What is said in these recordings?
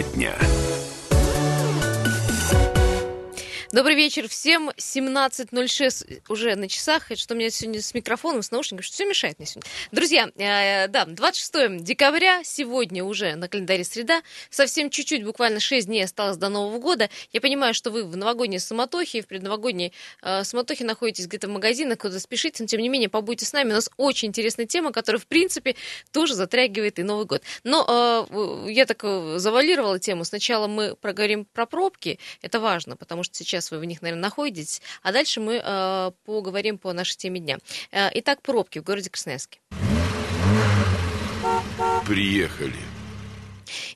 Тема дня. Добрый вечер всем. 17.06 уже на часах. Что у меня сегодня с микрофоном, с наушниками, что все мешает мне сегодня. Друзья, э, да, 26 декабря, сегодня уже на календаре среда. Совсем чуть-чуть, буквально 6 дней осталось до Нового года. Я понимаю, что вы в новогодней суматохе, в предновогодней э, суматохе находитесь где-то в магазинах, куда спешите, но тем не менее побудьте с нами. У нас очень интересная тема, которая, в принципе, тоже затрагивает и Новый год. Но э, я так э, завалировала тему. Сначала мы проговорим про пробки. Это важно, потому что сейчас сейчас вы в них, наверное, находитесь. А дальше мы э, поговорим по нашей теме дня. Э, итак, пробки в городе Красноярске. Приехали.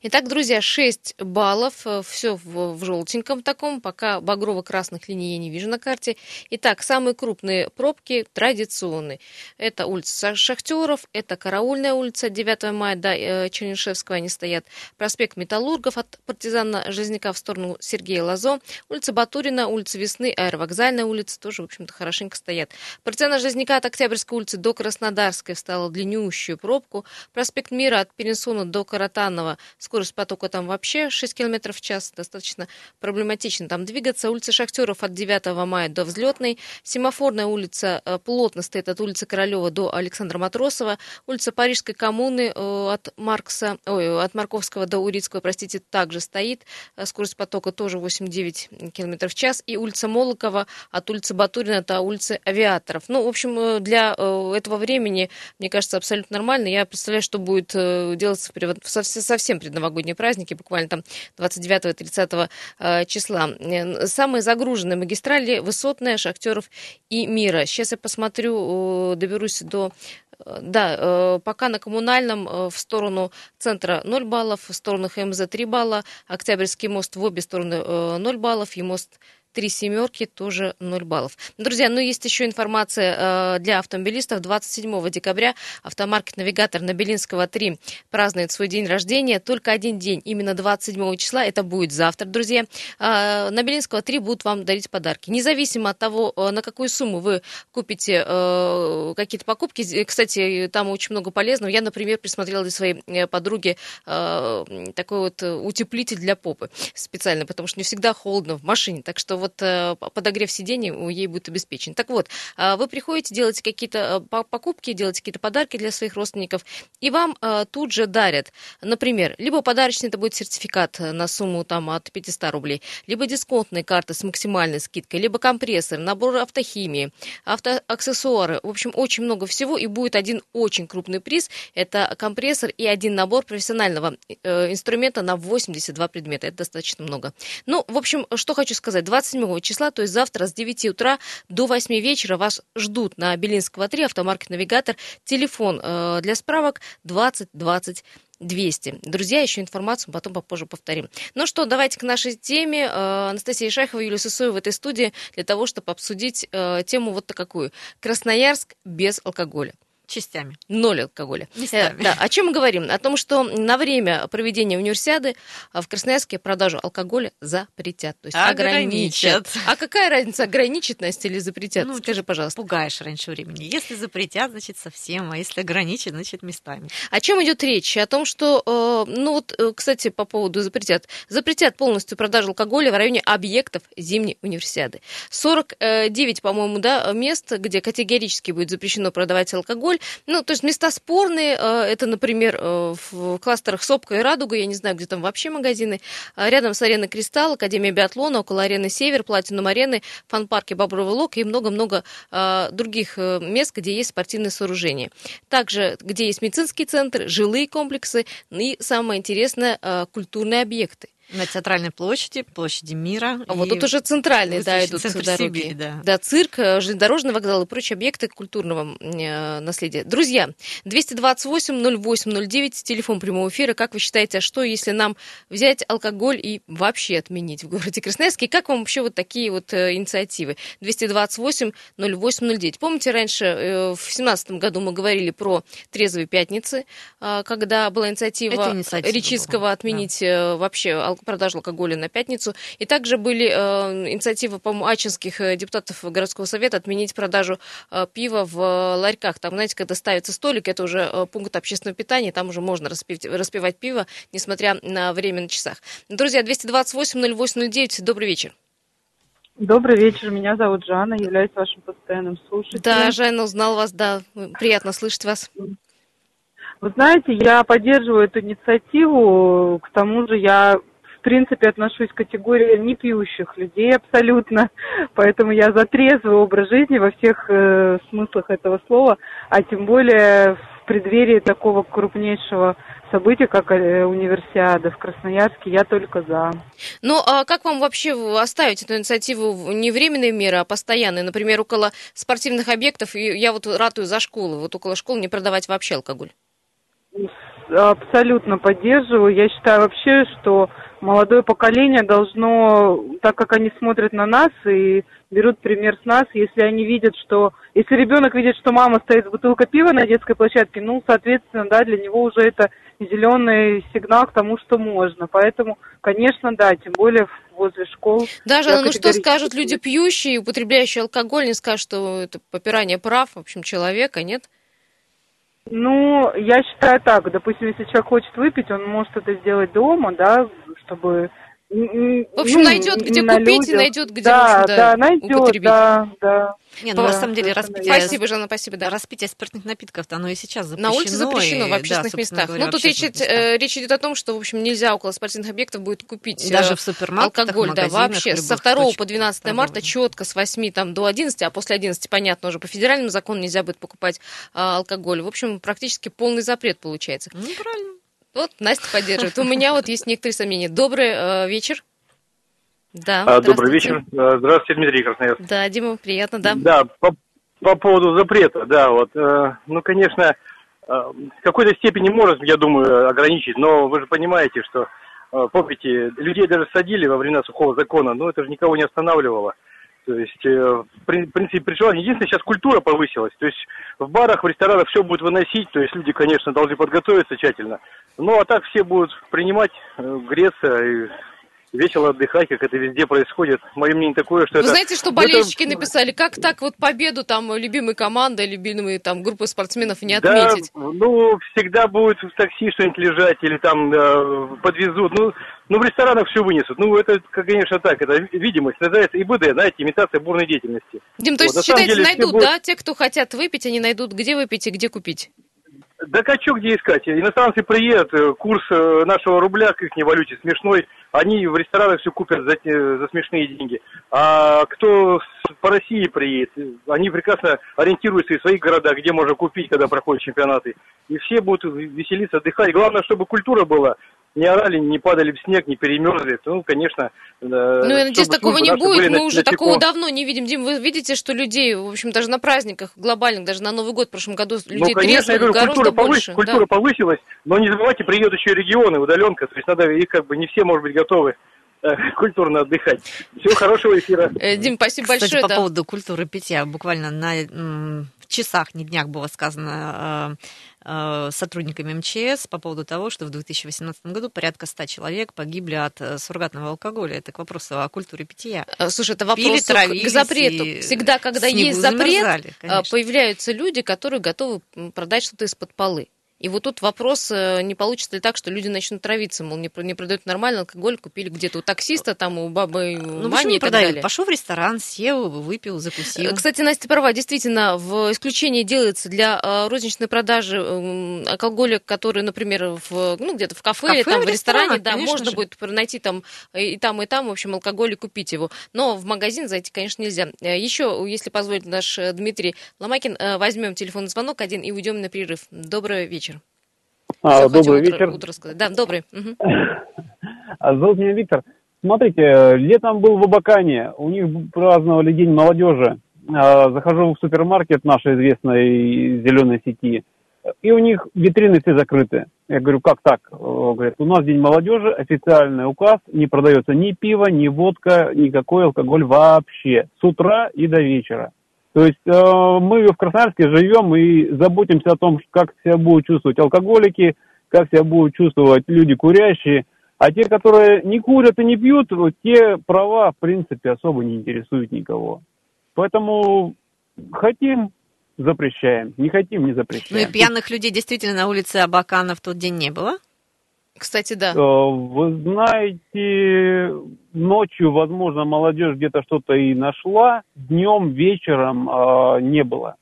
Итак, друзья, 6 баллов, э, все в, в желтеньком таком, пока багрово-красных линий я не вижу на карте. Итак, самые крупные пробки традиционные. Это улица Шахтеров, это Караульная улица, 9 мая до э, Чернышевского они стоят, проспект Металлургов от партизана Жизняка в сторону Сергея Лазо, улица Батурина, улица Весны, аэровокзальная улица тоже, в общем-то, хорошенько стоят. Партизана Жизняка от Октябрьской улицы до Краснодарской встала длиннющую пробку, проспект Мира от Перенсона до Каратанова Скорость потока там вообще 6 км в час, достаточно проблематично там двигаться. Улица Шахтеров от 9 мая до Взлетной. Семафорная улица э, плотно стоит от улицы Королева до Александра Матросова. Улица Парижской коммуны э, от Маркса, ой, от Марковского до Урицкого, простите, также стоит. Э, скорость потока тоже 8-9 км в час. И улица Молокова от улицы Батурина до улицы Авиаторов. Ну, в общем, для этого времени, мне кажется, абсолютно нормально. Я представляю, что будет делаться совсем совсем предновогодние праздники, буквально там 29-30 э, числа. Э, самые загруженные магистрали Высотная, Шахтеров и Мира. Сейчас я посмотрю, доберусь до э, да, пока на коммунальном в сторону центра 0 баллов, в сторону ХМЗ 3 балла, Октябрьский мост в обе стороны 0 баллов и мост три семерки, тоже 0 баллов. Друзья, ну есть еще информация э, для автомобилистов. 27 декабря автомаркет «Навигатор» на Белинского 3 празднует свой день рождения. Только один день, именно 27 числа, это будет завтра, друзья. Э, на Белинского 3 будут вам дарить подарки. Независимо от того, э, на какую сумму вы купите какие-то покупки. Кстати, там очень много полезного. Я, например, присмотрела для своей подруги такой вот утеплитель для попы специально, потому что не всегда холодно в машине. Так что вот э, подогрев сидений ей будет обеспечен. Так вот, э, вы приходите, делаете какие-то э, покупки, делаете какие-то подарки для своих родственников, и вам тут же дарят, например, либо подарочный это будет сертификат на сумму там от 500 рублей, либо дисконтные карты с максимальной скидкой, либо компрессор, набор автохимии, автоаксессуары. В общем, очень много всего, и будет один очень крупный приз. Это компрессор и один набор профессионального инструмента на 82 предмета. Это достаточно много. Ну, в общем, что хочу сказать. 20 27 числа, то есть завтра с 9 утра до 8 вечера вас ждут на Белинского 3, автомаркет «Навигатор». Телефон э, для справок 20 20 200. Друзья, еще информацию потом попозже повторим. Ну что, давайте к нашей теме. Э, Анастасия Шайхова, Юлия Сысоева в этой студии для того, чтобы обсудить э, тему вот такую. Красноярск без алкоголя. Частями. Ноль алкоголя. Местами. Э, да. О чем мы говорим? О том, что на время проведения универсиады а, в Красноярске продажу алкоголя запретят. То есть ограничат. ограничат. А какая разница, ограничат, Настя, или запретят? Ну, Скажи, пожалуйста. Пугаешь раньше времени. Если запретят, значит, совсем. А если ограничат, значит, местами. О чем идет речь? О том, что, э, ну вот, э, кстати, по поводу запретят. Запретят полностью продажу алкоголя в районе объектов зимней универсиады. 49, по-моему, да, мест, где категорически будет запрещено продавать алкоголь, алкоголь. Ну, то есть места спорные, э, это, например, э, в кластерах Сопка и Радуга, я не знаю, где там вообще магазины, а рядом с ареной Кристалл, Академия биатлона, около арены Север, Платинум арены, фан-парке Бобровый Лог и много-много э, других мест, где есть спортивные сооружения. Также, где есть медицинский центр, жилые комплексы и, самое интересное, культурные объекты. На центральной площади, площади мира. А вот тут уже центральные, да, идут дороги. Сибирь, да. да, цирк, э, железнодорожный вокзал и прочие объекты культурного э, наследия. Друзья, 228-08-09, телефон прямого эфира. Как вы считаете, а что, если нам взять алкоголь и вообще отменить в городе Красноярске? Как вам вообще вот такие вот э, инициативы? 228-08-09. Помните, раньше, э, в 2017 году мы говорили про трезвые пятницы, э, когда была инициатива, инициатива Речистского отменить да. вообще алкоголь продажу алкоголя на пятницу. И также были э, инициативы, по-моему, ачинских э, депутатов городского совета отменить продажу э, пива в ларьках. Там, знаете, когда ставится столик, это уже э, пункт общественного питания, там уже можно распивать, распивать пиво, несмотря на время на часах. Друзья, 228-08-09, добрый вечер. Добрый вечер, меня зовут Жанна, являюсь вашим постоянным слушателем. Да, Жанна, узнал вас, да, приятно слышать вас. Вы знаете, я поддерживаю эту инициативу, к тому же я принципе отношусь к категории непьющих людей абсолютно, поэтому я за трезвый образ жизни во всех э, смыслах этого слова, а тем более в преддверии такого крупнейшего события, как э, универсиада в Красноярске, я только за. Ну, а как вам вообще оставить эту инициативу не временные меры, а постоянные? Например, около спортивных объектов, я вот ратую за школы, вот около школ не продавать вообще алкоголь. Абсолютно поддерживаю. Я считаю вообще, что молодое поколение должно, так как они смотрят на нас и берут пример с нас, если они видят, что, если ребенок видит, что мама стоит с бутылкой пива на детской площадке, ну, соответственно, да, для него уже это зеленый сигнал к тому, что можно. Поэтому, конечно, да, тем более возле школ. Даже, ну что скажут люди пьющие, употребляющие алкоголь, не скажут, что это попирание прав, в общем, человека, нет? Ну, я считаю так, допустим, если человек хочет выпить, он может это сделать дома, да, чтобы в общем, ну, найдет, где купить, и найдет, где да, можно, да, да, найдет, употребить. Да, да. Не, ну да, на самом деле распитие... Спасибо, Жанна, спасибо, да. Распитие спиртных напитков, оно и сейчас запрещено. На улице запрещено, и, в общественных да, местах. Говоря, ну, тут речь, э, речь идет о том, что, в общем, нельзя около спортивных объектов будет купить Даже в супермаркетах, алкоголь, да, вообще. Со 2 по 12 марта четко с 8 там, до 11, а после 11, понятно, уже по федеральному закону нельзя будет покупать а, алкоголь. В общем, практически полный запрет получается. Ну, правильно. Вот Настя поддерживает. У меня вот есть некоторые сомнения. Добрый э, вечер. Да, а, Добрый вечер. А, здравствуйте, Дмитрий Красноярск. Да, Дима, приятно, да. Да, по, по поводу запрета, да, вот, э, ну, конечно, э, в какой-то степени может, я думаю, ограничить, но вы же понимаете, что, э, помните, людей даже садили во времена сухого закона, но это же никого не останавливало. То есть, в принципе, при желании. Единственное, сейчас культура повысилась. То есть, в барах, в ресторанах все будут выносить. То есть, люди, конечно, должны подготовиться тщательно. Ну, а так все будут принимать, греться и весело отдыхать, как это везде происходит. Мое мнение такое, что Вы это... знаете, что болельщики это... написали, как так вот победу там любимой команды, любимой там группы спортсменов не отметить? Да, ну, всегда будет в такси что-нибудь лежать или там э, подвезут. Ну, ну, в ресторанах все вынесут. Ну, это, конечно, так, это видимость. Называется ИБД, знаете, имитация бурной деятельности. Дим, то есть, вот, считаете, деле, найдут, будет... да? Те, кто хотят выпить, они найдут, где выпить и где купить? Да а что где искать? Иностранцы приедут, э, курс э, нашего рубля к их валюте смешной, они в ресторанах все купят за, за смешные деньги. А кто по России приедет, они прекрасно ориентируются в своих городах, где можно купить, когда проходят чемпионаты. И все будут веселиться, отдыхать. Главное, чтобы культура была не орали, не падали в снег, не перемерзли, ну, конечно... Ну, я надеюсь, такого не будет. Мы уже такого давно не видим. Дим, вы видите, что людей, в общем, даже на праздниках глобальных, даже на Новый год в прошлом году людей ну, конечно, я говорю, гораздо культура больше. Повыс... Культура повысилась, но не забывайте, приедут еще и регионы, удаленка, то есть надо, их как бы не все, может быть, готовы э, культурно отдыхать. Всего хорошего эфира. Э, Дим, спасибо Кстати, большое. по да. поводу культуры питья, буквально на в часах, не днях было сказано э, э, сотрудниками МЧС по поводу того, что в 2018 году порядка 100 человек погибли от э, суррогатного алкоголя. Это к вопросу о культуре питья. Слушай, это вопрос Пили, к запрету. Всегда, когда есть запрет, замерзали, появляются люди, которые готовы продать что-то из-под полы. И вот тут вопрос, э, не получится ли так, что люди начнут травиться, мол, не, не продают нормальный алкоголь, купили где-то у таксиста, там у бабы ну, Мани и так далее. Пошел в ресторан, сел, выпил, закусил. Э, кстати, Настя права, действительно, в исключение делается для э, розничной продажи алкоголя, который, например, в, ну, где-то в кафе, кафе или там в ресторане, да, можно же. будет найти там и там, и там, в общем, алкоголь и купить его. Но в магазин зайти, конечно, нельзя. Еще, если позволит наш Дмитрий Ломакин, возьмем телефонный звонок один и уйдем на перерыв. Добрый вечер. А, добрый вечер. Утро сказать. Да, добрый. Угу. Зовут меня Виктор. Смотрите, летом был в Абакане, у них праздновали День молодежи. А, захожу в супермаркет нашей известной зеленой сети, и у них витрины все закрыты. Я говорю, как так? Говорят, у нас День молодежи, официальный указ, не продается ни пиво, ни водка, никакой алкоголь вообще. С утра и до вечера. То есть э, мы в Красноярске живем и заботимся о том, как себя будут чувствовать алкоголики, как себя будут чувствовать люди курящие. А те, которые не курят и не пьют, те права, в принципе, особо не интересуют никого. Поэтому хотим запрещаем, не хотим, не запрещаем. Ну и пьяных людей действительно на улице Абакана в тот день не было? Кстати, да. Э, вы знаете, ночью, возможно, молодежь где-то что-то и нашла, днем, вечером э, не было.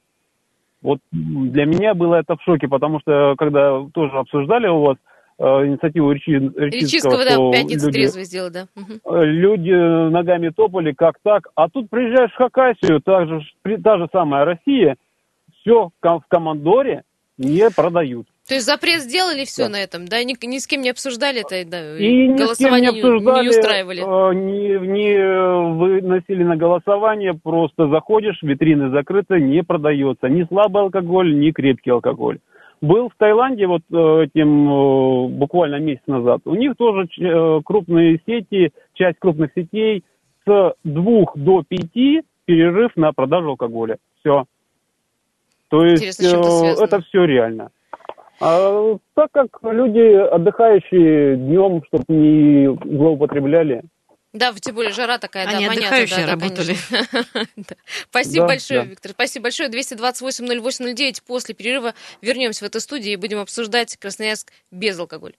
Вот для меня было это в шоке, потому что когда тоже обсуждали у вас э, инициативу Ричи, Ричинского, да, пятницу люди, трезвый сделал, да. Угу. Люди ногами топали, как так. А тут приезжаешь в Хакасию, та же, та же самая Россия, все в командоре не продают. То есть запрет сделали все да. на этом, да? Ни, ни с кем не обсуждали это, да? И голосование ни с кем не, обсуждали, не устраивали? Э, не, не выносили на голосование, просто заходишь, витрины закрыты, не продается ни слабый алкоголь, ни крепкий алкоголь. Был в Таиланде вот э, этим э, буквально месяц назад. У них тоже крупные сети, часть крупных сетей с двух до пяти перерыв на продажу алкоголя. Все. То есть это все реально. А, так как люди, отдыхающие днем, чтобы не злоупотребляли. Да, тем более жара такая, Они да, отдыхающие понятно, да, работали. Спасибо да, большое. Виктор. Спасибо большое. 228-08-09. После перерыва вернемся в эту студию и будем обсуждать Красноярск без алкоголя.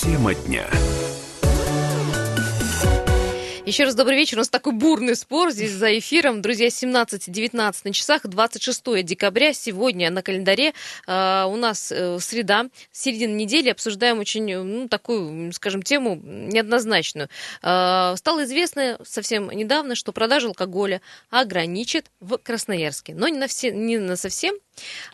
Тема дня. Еще раз добрый вечер. У нас такой бурный спор здесь за эфиром. Друзья, 17-19 на часах, 26 декабря. Сегодня на календаре э, у нас э, среда, середина недели. Обсуждаем очень, ну, такую, скажем, тему неоднозначную. Э, стало известно совсем недавно, что продажа алкоголя ограничит в Красноярске. Но не, на все, не на совсем,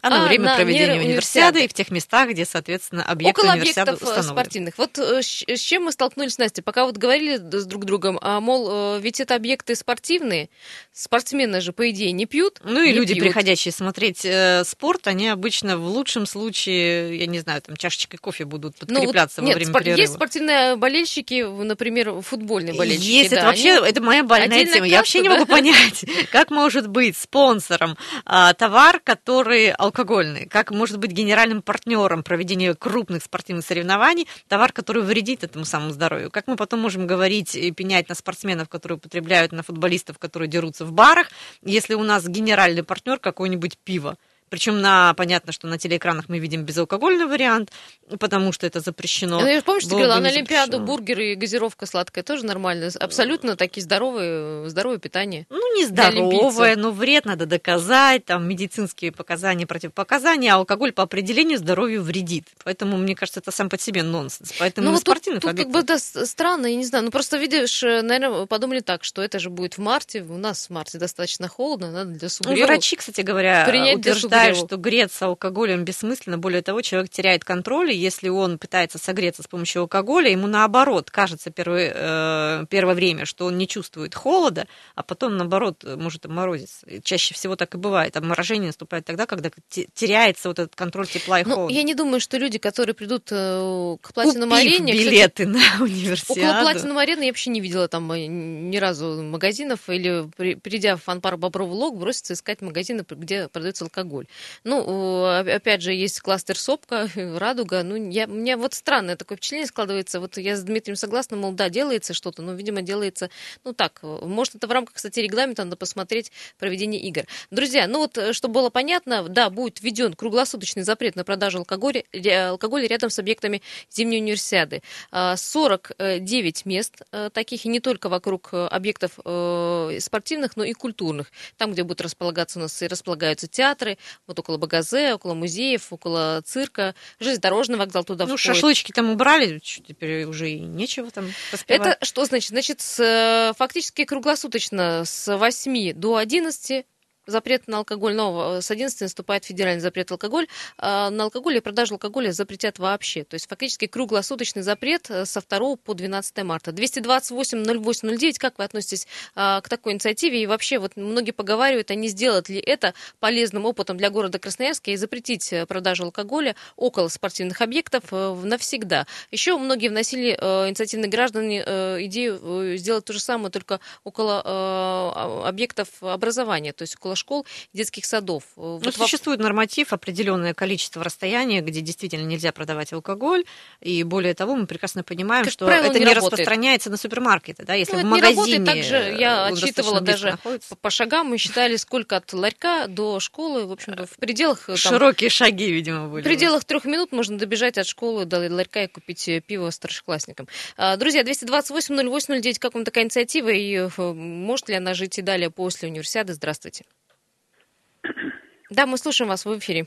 а на а время на проведения универсиады и в тех местах, где, соответственно, объекты Около универсиады объектов э, спортивных. Вот э, с чем мы столкнулись, Настя? Пока вот говорили с друг другом, а, мол, э, ведь это объекты спортивные, спортсмены же, по идее, не пьют. Ну и люди, пьют. приходящие смотреть э, спорт, они обычно в лучшем случае, я не знаю, там чашечкой кофе будут подкрепляться ну, вот, во нет, время спор- перерыва. Есть спортивные болельщики, например, футбольные болельщики. Есть, да, это вообще, они... это моя больная тема. Я вообще не могу понять, как может быть спонсором а, товар, который алкогольный, как может быть генеральным партнером проведения крупных спортивных соревнований, товар, который вредит этому самому здоровью. Как мы потом можем говорить и пенять на спортсменов, которые употребляют, на футболистов, которые дерутся в барах, если у нас генеральный партнер какой-нибудь пиво. Причем на, понятно, что на телеэкранах мы видим безалкогольный вариант, потому что это запрещено. Ну, я помню, что ты говорила, на Олимпиаду бургеры и газировка сладкая тоже нормально. Абсолютно такие здоровые, здоровое питание. Ну, не здоровое, но вред надо доказать, там медицинские показания, противопоказания, а алкоголь по определению здоровью вредит. Поэтому, мне кажется, это сам по себе нонсенс. Поэтому ну, вот тут, тут как бы да, странно, я не знаю. Ну, просто видишь, э, наверное, подумали так, что это же будет в марте. У нас в марте достаточно холодно, надо для сугреву. Ну, врачи, кстати говоря, утверждают, считает, что греться алкоголем бессмысленно. Более того, человек теряет контроль, и если он пытается согреться с помощью алкоголя, ему наоборот кажется первое, э, первое время, что он не чувствует холода, а потом, наоборот, может обморозиться. чаще всего так и бывает. Обморожение наступает тогда, когда теряется вот этот контроль тепла и ну, холода. Я не думаю, что люди, которые придут э, к Платинум арене... билеты кстати, на универсиаду. Около Платинум арены я вообще не видела там э, ни разу магазинов, или придя в фанпарк Бобровый Лог, броситься искать магазины, где продается алкоголь. Ну, опять же, есть кластер Сопка, Радуга. Ну, я, у меня вот странное такое впечатление складывается. Вот я с Дмитрием согласна, мол, да, делается что-то, но, видимо, делается, ну, так. Может, это в рамках, кстати, регламента, надо посмотреть проведение игр. Друзья, ну вот, чтобы было понятно, да, будет введен круглосуточный запрет на продажу алкоголя, алкоголя рядом с объектами зимней универсиады. 49 а, мест э, таких, и не только вокруг э, объектов э, спортивных, но и культурных. Там, где будут располагаться у нас и располагаются театры, вот около Багазе, около музеев, около цирка, железнодорожный вокзал туда Ну, входит. шашлычки там убрали, теперь уже и нечего там поспевать. Это что значит? Значит, с, фактически круглосуточно с 8 до 11 запрет на алкоголь, но с 11 наступает федеральный запрет на алкоголь. А, на алкоголь и продажу алкоголя запретят вообще. То есть фактически круглосуточный запрет э, со 2 по 12 марта. 228-08-09, как вы относитесь а, к такой инициативе? И вообще, вот многие поговаривают, а не сделать ли это полезным опытом для города Красноярска и запретить э, продажу алкоголя около спортивных объектов э, навсегда. Еще многие вносили, инициативные граждане, идею сделать то же самое, только около объектов образования, то есть около школ, детских садов. Э, Ну, вот существует норматив, определенное количество расстояния, где действительно нельзя продавать алкоголь. И более того, мы прекрасно понимаем, Как что правило, это не не, распространяется на супермаркеты. Да? Если Ну, в это не магазине работает. Также я достаточно близко даже находится. по, шагам, мы считали, сколько от ларька до школы, в общем-то, в пределах... э, там, Широкие шаги, видимо, были. В пределах трех минут можно добежать от школы до ларька и купить э, пиво старшеклассникам. А, Друзья, 228-08-09, как вам такая инициатива и э, может ли она жить и далее после универсиады? Здравствуйте. Да, мы слушаем вас в эфире.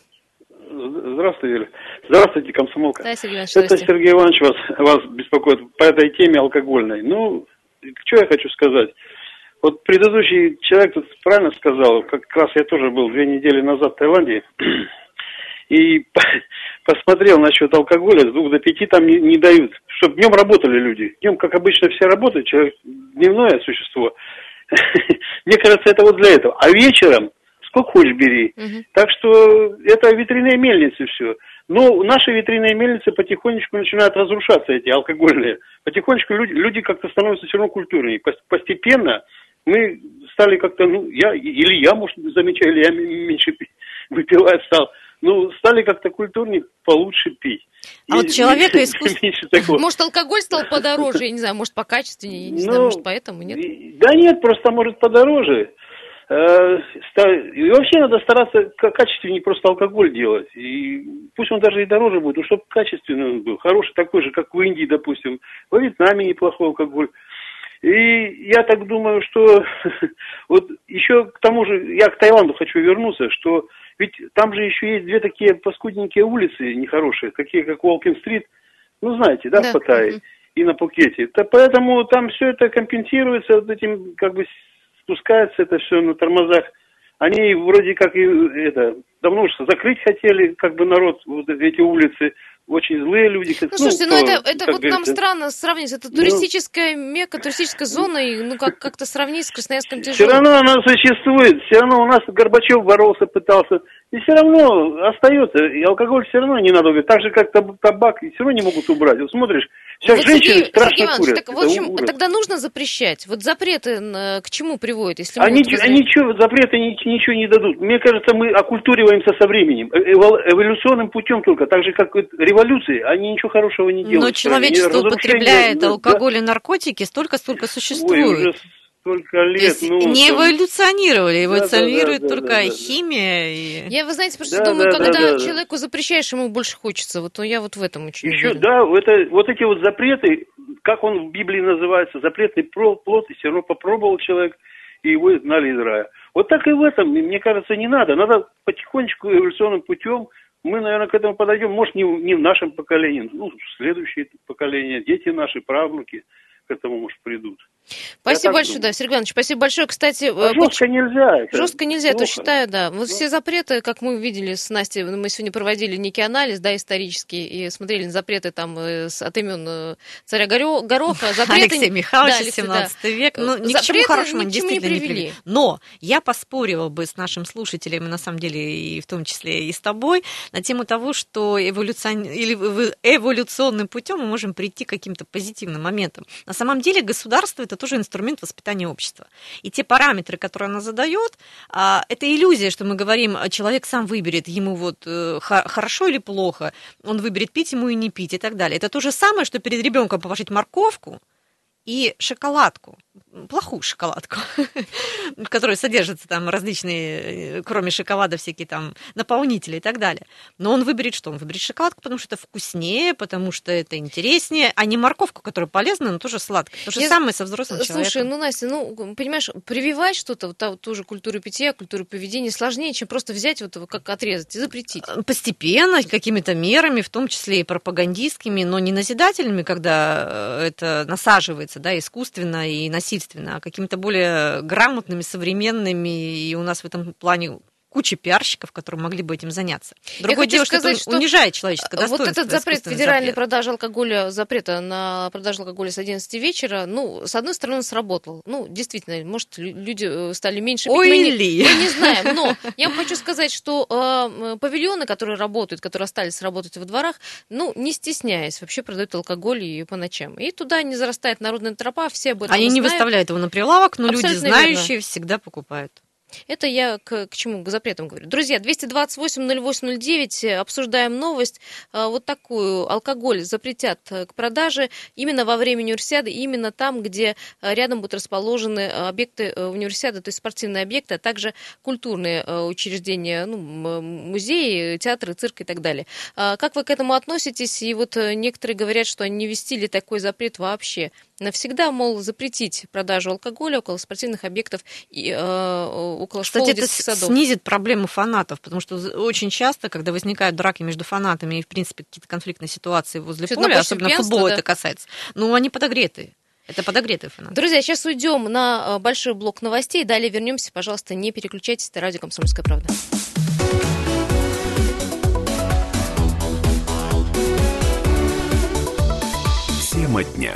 Здравствуйте, Юля. Здравствуйте, комсомолка. Да, Сергей Иванович, Это. Сергей Иванович вас, вас беспокоит по этой теме алкогольной. Ну, что я хочу сказать. Вот предыдущий человек тут правильно сказал, как раз я тоже был две недели назад в Таиланде, и посмотрел насчет алкоголя, с двух до пяти там не, не дают, чтобы днем работали люди. Днем, как обычно, все работают, человек дневное существо. Мне кажется, это вот для этого. А вечером сколько хочешь бери. Мгм. Так что это ветряные мельницы все. Но наши ветряные мельницы потихонечку начинают разрушаться, эти алкогольные. Потихонечку люди, люди как-то становятся все равно культурнее. Пос- Постепенно мы стали как-то, ну, я, или я, может, замечаю, или я меньше пи- выпивать стал. Ну, стали как-то культурнее, получше пить. А вот человека меньше- искус- меньше такого. Может, алкоголь стал подороже, я не знаю, может, покачественнее, я не знаю, Ну, может, поэтому, нет? и- Да нет, просто может подороже. Э, И вообще надо стараться ка- качественнее просто алкоголь делать. И пусть он даже и дороже будет, но чтобы качественный он был. Хороший такой же, как в Индии, допустим. Во Вьетнаме неплохой алкоголь. И я так думаю, что вот еще к тому же, я к Таиланду хочу вернуться, что ведь там же еще есть две такие паскудненькие улицы нехорошие, такие как Уолкин-стрит, ну знаете, да, Да, в Паттайе и на Пукете. Да поэтому там все это компенсируется вот этим, как бы спускается это все на тормозах. Они вроде как и это давно уже закрыть хотели, как бы народ, вот эти улицы, очень злые люди. Ну, слушайте, ну кто, это, это вот нам странно сравнить. Это Ну. туристическая мека, туристическая зона, и ну как, как-то сравнить с Красноярском Все тяжело. равно она существует, все равно у нас Горбачев боролся, пытался. И все равно остается, и алкоголь все равно не надо. Так же, как таб- табак, и все равно не могут убрать. Вот смотришь, сейчас Вот, женщины Сергей, страшно Сергей Иванович, курят. так, в общем, ужас. тогда нужно запрещать. Вот запреты к чему приводят, если Они, они чё, запреты ни- ничего не дадут. Мне кажется, мы окультуриваемся со временем. Э- эвол- эволюционным путем только. Так же, как революции, они ничего хорошего не делают. Но человечество употребляет да, алкоголь и наркотики столько, сколько Ой, существует. Столько То лет. есть ну, не там- эволюционировали, Да, да, эволюционирует да, да, только да, да. химия. И... Я, вы знаете, просто Да, думаю, да, да, когда да, да. человеку запрещаешь, ему больше хочется. Вот ну, я вот в этом очень Еще, уверена. да, это, вот эти вот запреты, как он в Библии называется, запретный плод, и все равно попробовал человек, и его изгнали из рая. Вот так и в этом, мне кажется, не надо. Надо потихонечку эволюционным путем, мы, наверное, к этому подойдем, может, не, в- не в нашем поколении, ну, следующее поколение, дети наши, правнуки к этому, может, придут. Спасибо так большое, думаю. да, Сергей Иванович, спасибо большое. Кстати, А э, жестко нельзя. это Жестко нельзя, я плохо. тоже считаю, да. Вот все запреты, как мы видели с Настей, мы сегодня проводили некий анализ, да, исторический, и смотрели на запреты там э, от имен э, царя Горо- Гороха. Запреты... Алексей Михайлович, Да, Алексей, да. 17 век. Ну, ни к чему Запреты хорошему ни к чему не действительно не привели. привели. Но я поспорила бы с нашим слушателем, и на самом деле и в том числе и с тобой, на тему того, что эволюцион... или эволюционным путем мы можем прийти к каким-то позитивным моментам. На самом деле государство это тоже инструмент воспитания общества. И те параметры, которые она задает, а, это иллюзия, что мы говорим, а, человек сам выберет, ему вот э, хорошо или плохо, он выберет пить ему и не пить и так далее. Это то же самое, что перед ребенком положить морковку, и шоколадку, плохую шоколадку, в которой содержатся там различные, э, кроме шоколада, всякие там наполнители и так далее. Но он выберет что? Он выберет шоколадку, потому что это вкуснее, потому что это интереснее, а не морковку, которая полезна, но тоже сладкая. То же Я- самое со взрослым человеком. Слушай, ну, Настя, ну, понимаешь, прививать что-то, вот та- ту же культуру питья, культуру поведения сложнее, чем просто взять вот его как отрезать и запретить. Постепенно, какими-то мерами, в том числе и пропагандистскими, но не назидательными, когда э, это насаживается, да, искусственно и насильственно, а какими-то более грамотными, современными, и у нас в этом плане куча пиарщиков, которые могли бы этим заняться. Другое дело, что это унижает человеческое Вот достоинство. этот запрет, федеральной запрет. продажи алкоголя, запрета на продажу алкоголя с 11 вечера, ну, с одной стороны, он сработал. Ну, действительно, может, лю- люди э, стали меньше пить. Ой, мы, не, ли. мы не знаем, но я хочу сказать, что э, павильоны, которые работают, которые остались работать во дворах, ну, не стесняясь, вообще продают алкоголь и по ночам. И туда не зарастает народная тропа, все об этом Они не знают. выставляют его на прилавок, но люди, Абсолютно знающие, всегда покупают. Это я к, к чему? К запретам говорю. Друзья, 228-08-09, обсуждаем новость. А, вот такую. Алкоголь запретят э, к продаже именно во время универсиады, именно там, где э, рядом будут расположены объекты э, универсиады, то есть спортивные объекты, а также культурные учреждения, ну, музеи, театры, цирк и так далее. Как вы к этому относитесь? И вот некоторые говорят, что они не ввести ли такой запрет вообще навсегда, мол, запретить продажу алкоголя около спортивных объектов и э, около Кстати, школ, это садов. снизит проблему фанатов, потому что очень часто, когда возникают драки между фанатами и, в принципе, какие-то конфликтные ситуации возле Чуть поля, особенно футбола да. это касается, ну, они подогреты. Это подогретые фанаты. Друзья, сейчас уйдем на э, большой блок новостей. Далее вернемся. Пожалуйста, не переключайтесь. Это радио «Комсомольская правда». Тема дня.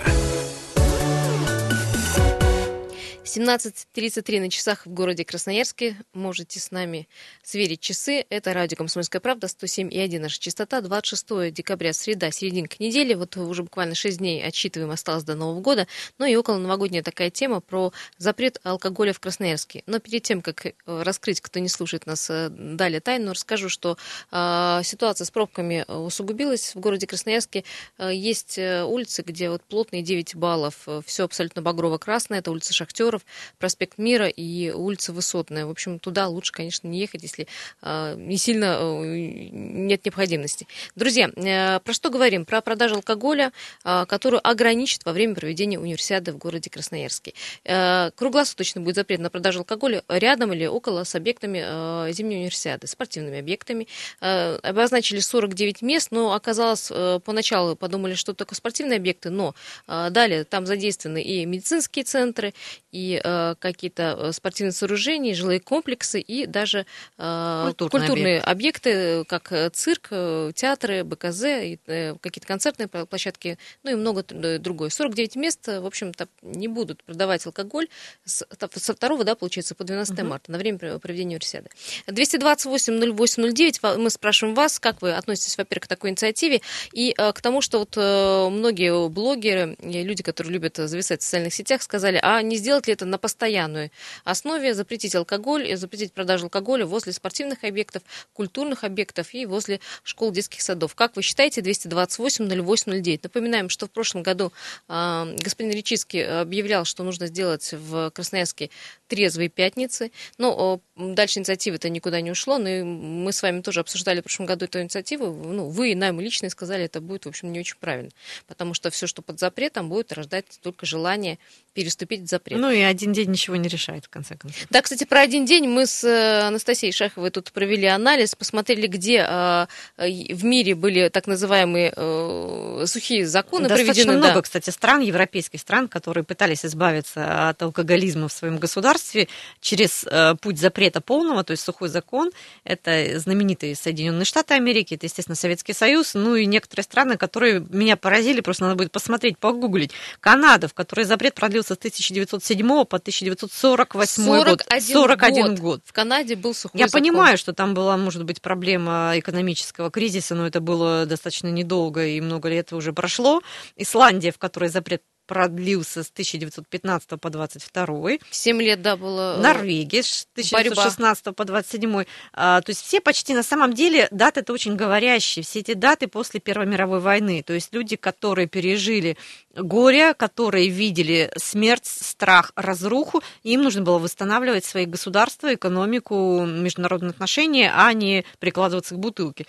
17.33 на часах в городе Красноярске. Можете с нами сверить часы. Это радио «Комсомольская правда», 107,1 наша частота. 26 декабря, среда, серединка недели. Вот уже буквально 6 дней отсчитываем, осталось до Нового года. Ну и около новогодняя такая тема про запрет алкоголя в Красноярске. Но перед тем, как э, раскрыть, кто не слушает нас э, далее тайну, расскажу, что э, ситуация с пробками усугубилась в городе Красноярске. Э, есть улицы, где вот плотные 9 баллов, все абсолютно багрово-красное. Это улица Шахтеров, проспект Мира и улица Высотная. В общем, туда лучше, конечно, не ехать, если э, не сильно э, нет необходимости. Друзья, э, про что говорим? Про продажу алкоголя, э, которую ограничат во время проведения универсиады в городе Красноярске. Э, круглосуточно будет запрет на продажу алкоголя рядом или около с объектами э, зимней универсиады, спортивными объектами. Э, обозначили 49 мест, но оказалось, э, поначалу подумали, что только спортивные объекты, но э, далее там задействованы и медицинские центры, и э, какие-то э, спортивные сооружения, жилые комплексы и даже э, культурные, культурные объекты. объекты, как цирк, театры, БКЗ, э, какие-то концертные площадки, ну и много другое. 49 мест, в общем-то, не будут продавать алкоголь с, со 2, да, получается, по 12 угу. марта, на время проведения универсиады. 228-08-09, мы спрашиваем вас, как вы относитесь, во-первых, к такой инициативе и к тому, что вот многие блогеры, люди, которые любят зависать в социальных сетях, сказали, а не сделать ли это на постоянной основе, запретить алкоголь, запретить продажу алкоголя возле спортивных объектов, культурных объектов и возле школ детских садов. Как вы считаете, 228-08-09? Напоминаем, что в прошлом году э, господин Речицкий объявлял, что нужно сделать в Красноярске трезвые пятницы. Но э, дальше инициатива это никуда не ушло. Но мы с вами тоже обсуждали в прошлом году эту инициативу. Ну, вы и нам лично сказали, это будет, в общем, не очень правильно. Потому что все, что под запретом, будет рождать только желание переступить запрет. Ну и один день ничего не решает, в конце концов. Да, кстати, про один день мы с э, Анастасией Шаховой тут провели анализ, посмотрели, где э, в мире были так называемые э, сухие законы Достаточно проведены. много, да. кстати, стран, европейских стран, которые пытались избавиться от алкоголизма в своем государстве через путь запрета полного, то есть сухой закон. Это знаменитые Соединенные Штаты Америки, это, естественно, Советский Союз, ну и некоторые страны, которые меня поразили, просто надо будет посмотреть, погуглить. Канада, в которой запрет продлился с 1907 по 1948 год. 41 год. год. В Канаде был сухой Я закон. понимаю, что там была, может быть, проблема экономического кризиса, но это было достаточно недолго, и много лет уже прошло. Исландия, в которой запрет продлился с 1915 по 22. Семь лет, да, было. Э, Норвегия с 1916 борьба. по 27. А, то есть все почти на самом деле даты это очень говорящие. Все эти даты после Первой мировой войны. То есть люди, которые пережили горе, которые видели смерть, страх, разруху, им нужно было восстанавливать свои государства, экономику, международные отношения, а не прикладываться к бутылке.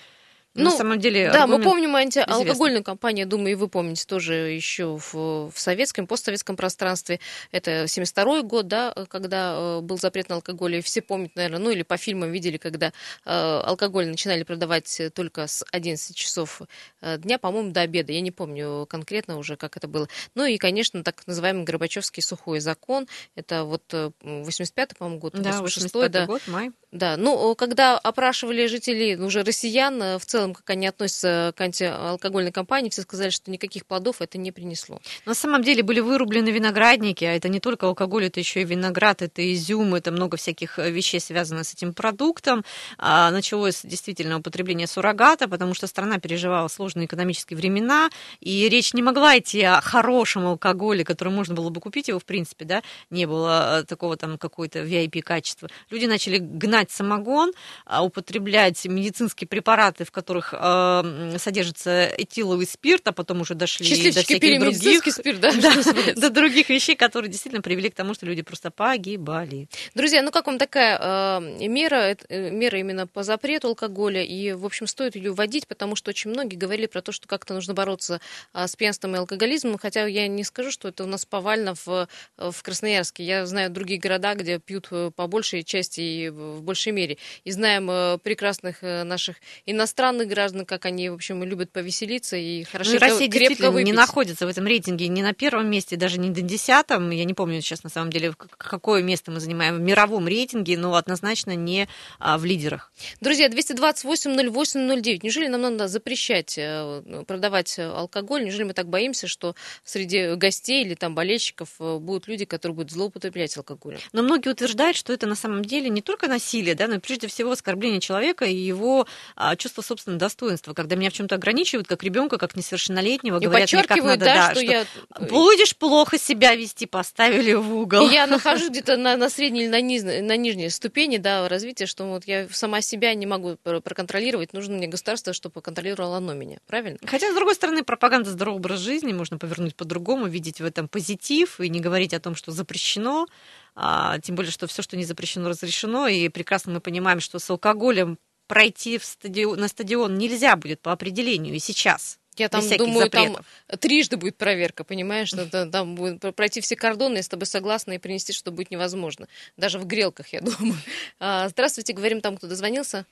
Ну, на самом деле, да, мы помним антиалкогольную кампанию, думаю, и вы помните тоже еще в, в советском, постсоветском пространстве. Это 72 год, да, когда э, был запрет на алкоголь, и все помнят, наверное, ну или по фильмам видели, когда э, алкоголь начинали продавать только с 11 часов э, дня, по-моему, до обеда. Я не помню конкретно уже, как это было. Ну и, конечно, так называемый Горбачевский сухой закон. Это вот 85-й, по-моему, год, да, 86-й, да. год, май. Да, ну, когда опрашивали жителей, уже россиян, в целом том, как они относятся к антиалкогольной кампании, все сказали, что никаких плодов это не принесло. На самом деле были вырублены виноградники, а это не только алкоголь, это еще и виноград, это изюм, это много всяких э, вещей, связанных с этим продуктом. А, началось действительно употребление суррогата, потому что страна переживала сложные экономические времена, и речь не могла идти о хорошем алкоголе, который можно было бы купить его, в принципе, да, не было э, такого там какой-то VIP качества. Люди начали гнать самогон, а, употреблять медицинские препараты, в которых э, содержится этиловый спирт, а потом уже дошли до всяких других, спирт, да, да, до других вещей, которые действительно привели к тому, что люди просто погибали. Друзья, ну как вам такая э, мера, э, мера именно по запрету алкоголя, и, в общем, стоит ее вводить, потому что очень многие говорили про то, что как-то нужно бороться э, с пьянством и алкоголизмом, хотя я не скажу, что это у нас повально в, в Красноярске. Я знаю другие города, где пьют э, по большей части и в большей мере. И знаем э, прекрасных э, наших иностранных граждан, как они, в общем, любят повеселиться и хорошо ну, Россия крепко выпить. не находится в этом рейтинге ни на первом месте, даже не на десятом. Я не помню сейчас на самом деле, какое место мы занимаем в мировом рейтинге, но однозначно не а, в лидерах. Друзья, 228-08-09. Неужели нам надо запрещать э, продавать алкоголь? Неужели мы так боимся, что среди гостей или там болельщиков будут люди, которые будут злоупотреблять алкоголем? Но многие утверждают, что это на самом деле не только насилие, да, но и прежде всего оскорбление человека и его а, чувство собственного достоинства. Когда меня в чем-то ограничивают, как ребенка, как несовершеннолетнего, и говорят мне, как надо, да, да, что, что я... будешь плохо себя вести, поставили в угол. И я нахожусь где-то на, на средней или на, низ, на нижней ступени да, развития, что вот я сама себя не могу проконтролировать, нужно мне государство, чтобы контролировало оно меня, правильно? Хотя, с другой стороны, пропаганда здорового образа жизни можно повернуть по-другому, видеть в этом позитив и не говорить о том, что запрещено, а, тем более, что все, что не запрещено, разрешено, и прекрасно мы понимаем, что с алкоголем пройти в стадион, на стадион нельзя будет по определению и сейчас. Я там думаю, запретов. там трижды будет проверка, понимаешь, что там, там будет пройти все кордоны, я с тобой согласна, и принести, что будет невозможно. Даже в грелках, я думаю. А, здравствуйте, говорим там, кто дозвонился.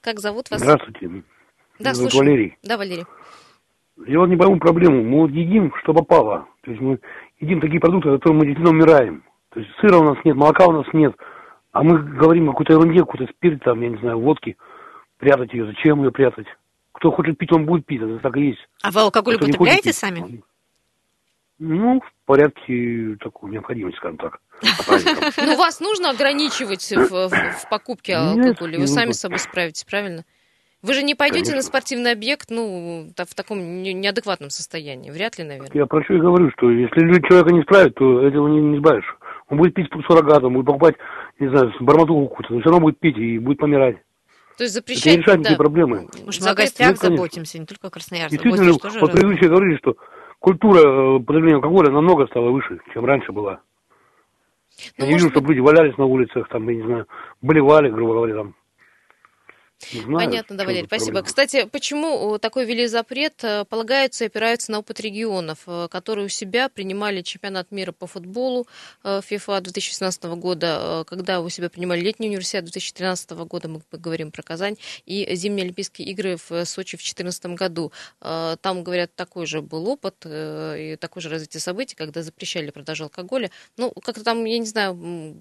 Как зовут вас? Здравствуйте. Да, слушаю. Валерий. Да, Валерий. Я вот не пойму проблему. Мы вот едим, что попало. То есть мы едим такие продукты, от которых мы действительно умираем. То есть сыра у нас нет, молока у нас нет. А мы говорим о какой-то ерунде, какой-то спирт, там, я не знаю, водки. Прятать ее. Зачем ее прятать? Кто хочет пить, он будет пить. Это так и есть. А вы алкоголь Кто употребляете сами? Ну, в порядке такой необходимости, скажем так. Ну, вас нужно ограничивать в покупке алкоголя. Вы сами с собой справитесь, правильно? Вы же не пойдете Конечно. на спортивный объект, ну, в таком неадекватном состоянии. Вряд ли, наверное. Я про что и говорю, что если человека не справит, то этого не, не избавишь. Он будет пить суррогатом, будет покупать, не знаю, барматуху какую-то, но все равно будет пить и будет помирать. То есть запрещать... Это не решает да. проблемы. Может, мы о гостях Нет, заботимся, не только о красноярцах. Действительно, вот тоже... предыдущие говорили, что культура э, потребления алкоголя намного стала выше, чем раньше была. Ну, я не вижу, быть... чтобы люди валялись на улицах, там, я не знаю, болевали, грубо говоря, там. Знаю, Понятно, да, Валерий, спасибо. Проблема. Кстати, почему такой ввели запрет? Э, полагаются и опираются на опыт регионов, э, которые у себя принимали чемпионат мира по футболу FIFA 2016 года, э, когда у себя принимали летний университет 2013 года, мы говорим про Казань, и зимние Олимпийские игры в Сочи в 2014 году. Там, говорят, такой же был опыт и такое же развитие событий, когда запрещали продажу алкоголя. Ну, как-то там, я не знаю,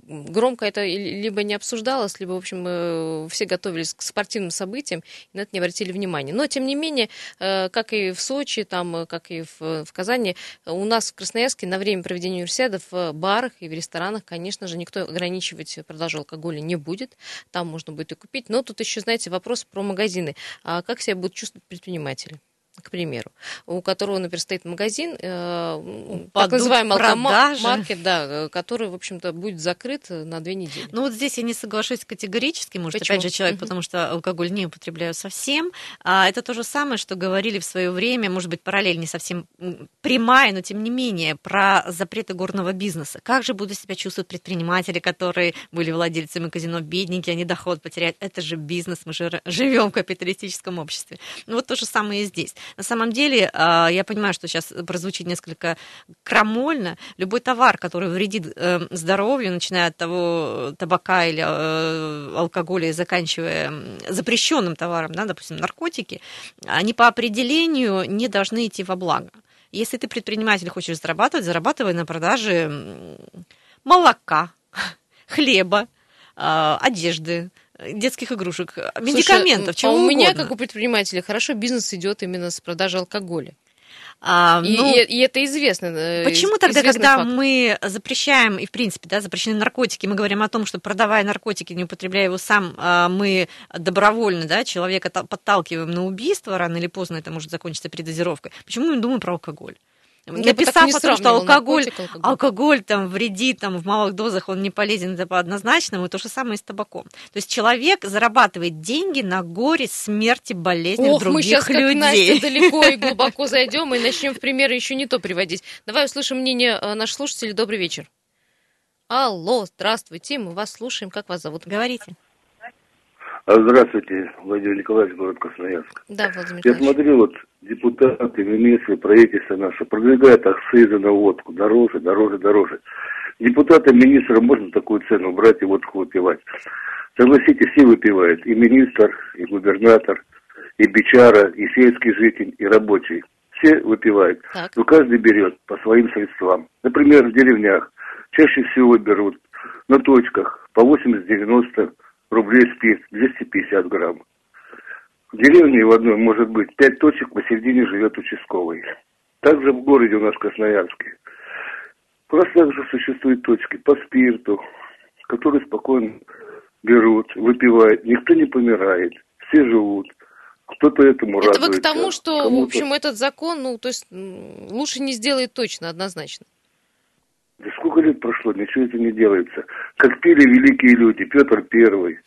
громко это либо не обсуждалось, либо, в общем, все готовились к спортивному спортивным событиям, и на это не обратили внимания. Но, тем не менее, э, как и в Сочи, там, э, как и в, в Казани, у нас в Красноярске на время проведения универсиады в барах и в ресторанах, конечно же, никто ограничивать продажу алкоголя не будет. Там можно будет и купить. Но тут еще, знаете, вопрос про магазины. А как себя будут чувствовать предприниматели? К примеру, у которого, например, стоит магазин, э, так называемый маркет, да, который, в общем-то, будет закрыт на две недели. Ну вот здесь я не соглашусь категорически, может, Почему? опять же, человек, потому что алкоголь не употребляю совсем. А это то же самое, что говорили в свое время, может быть, параллель не совсем прямая, но тем не менее, про запреты горного бизнеса. Как же будут себя чувствовать предприниматели, которые были владельцами казино, бедненькие, они доход потеряют. Это же бизнес, мы же живем в капиталистическом обществе. Ну вот то же самое и здесь. На самом деле, а, я понимаю, что сейчас прозвучит несколько крамольно. Любой товар, который вредит э, здоровью, начиная от того табака или э, алкоголя и заканчивая запрещенным товаром, да, допустим, наркотики, они по определению не должны идти во благо. Если ты предприниматель хочешь зарабатывать, зарабатывай на продаже молока, хлеба, а, одежды, детских игрушек, Слушай, медикаментов, а чего у меня, угодно. как у предпринимателя, хорошо бизнес идет именно с продажи алкоголя. А, И, ну, и- и это известно. э, Почему тогда, когда факт. мы запрещаем, и в принципе, да, запрещены наркотики, мы говорим о том, что продавая наркотики, не употребляя его сам, а, мы добровольно, да, человека та- подталкиваем на убийство, рано или поздно это может закончиться передозировкой. Почему мы думаем про алкоголь? Я Написав о том, что алкоголь, наркотик, алкоголь. алкоголь там вредит, там в малых дозах он не полезен, это однозначному, и то же самое и с табаком. То есть человек зарабатывает деньги на горе, смерти, болезнях Ох, мы других сейчас как людей. Настя далеко и глубоко зайдем и начнем в примеры еще не то приводить. Давай услышим мнение э, наших слушателей. Добрый вечер. Алло, здравствуйте, мы вас слушаем. Как вас зовут? Говорите. А, Здравствуйте, Владимир Николаевич, город Красноярск. Да, Владимир Я Николаевич. смотрю, вот депутаты, министры, правительство наше продвигают акцизы на водку. Дороже, дороже, дороже. Депутатам, министрам можно такую цену брать и водку выпивать. Согласитесь, все выпивают. И министр, и губернатор, и бичара, и сельский житель, и рабочий. Все выпивают. Так. Но каждый берет по своим средствам. Например, в деревнях чаще всего берут на точках по 80-90 рублей спирт, 250 грамм. В деревне в одной может быть пять точек, посередине живет участковый. Также в городе у нас в Красноярске. Просто также существуют точки по спирту, которые спокойно берут, выпивают. Никто не помирает, все живут. Кто-то этому Это вы радуется. к тому, что, в общем, этот закон, ну, то есть лучше не сделает точно, однозначно. Прошло, ничего это не делается. Как пили великие люди, Петр Первый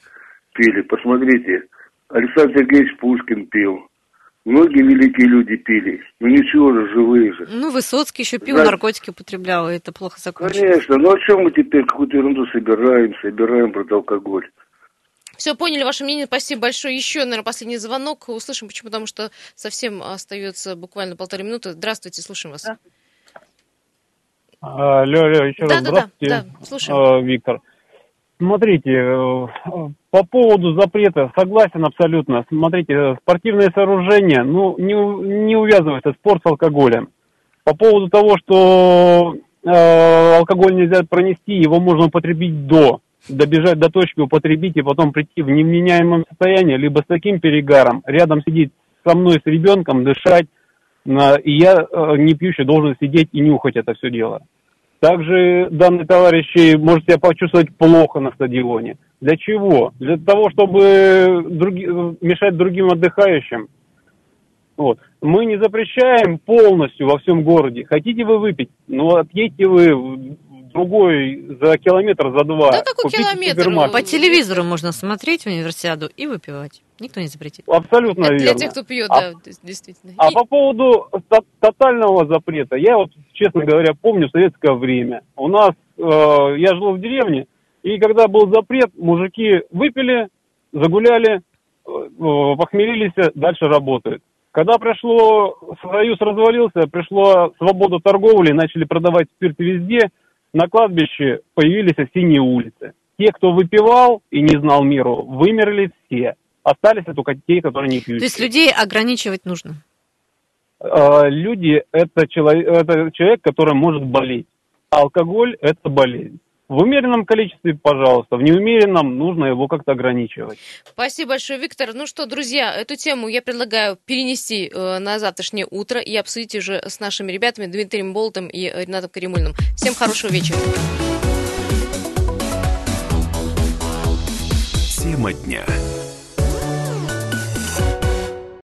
пили, посмотрите, Александр Сергеевич Пушкин пил. Многие великие люди пили, но ничего же, живые же. Ну, Высоцкий еще пил, Да. наркотики употреблял, и это плохо закончилось. Конечно, ну о чем мы теперь какую-то ерунду собираем, собираем про алкоголь? Все, поняли ваше мнение. Спасибо большое. Еще, наверное, последний звонок. Услышим, почему, потому что совсем остается буквально полторы минуты. Здравствуйте, слушаем вас. Алло, алло, еще раз Да-да-да, здравствуйте, да, э, Виктор. Смотрите, э, по поводу запрета согласен абсолютно. Смотрите, спортивные сооружения, ну, не, не увязывается спорт с алкоголем. По поводу того, что э, алкоголь нельзя пронести, его можно употребить до, добежать до точки, употребить и потом прийти в невменяемом состоянии, либо с таким перегаром, рядом сидеть со мной, с ребенком, дышать, и я, э, не пьющий, должен сидеть и нюхать это все дело. Также данный товарищ может себя почувствовать плохо на стадионе. Для чего? Для того, чтобы други- мешать другим отдыхающим. Вот. Мы не запрещаем полностью во всем городе. Хотите вы выпить, но отъедьте вы в другой за километр, за два. Да какой в километр? По телевизору можно смотреть универсиаду и выпивать. Никто не запретит. Абсолютно Это для верно. тех, кто пьет, А- да, действительно. А И- по поводу то- тотального запрета, я вот, честно говоря, помню советское время. У нас, э, я жил в деревне, и когда был запрет, мужики выпили, загуляли, э, похмелились, дальше работают. Когда пришло, Союз развалился, пришла свобода торговли, начали продавать спирт везде, на кладбище появились синие улицы. Те, кто выпивал и не знал миру, вымерли все. Остались только те, которые не пьют. То есть людей ограничивать нужно. Э, люди это человек, это человек, который может болеть. А алкоголь это болезнь. В умеренном количестве, пожалуйста, в неумеренном нужно его как-то ограничивать. Спасибо большое, Виктор. Ну что, друзья, эту тему я предлагаю перенести э, на завтрашнее утро и обсудить уже с нашими ребятами Дмитрием Болтом и Ренатом Каримульным. Всем хорошего вечера. Тема дня.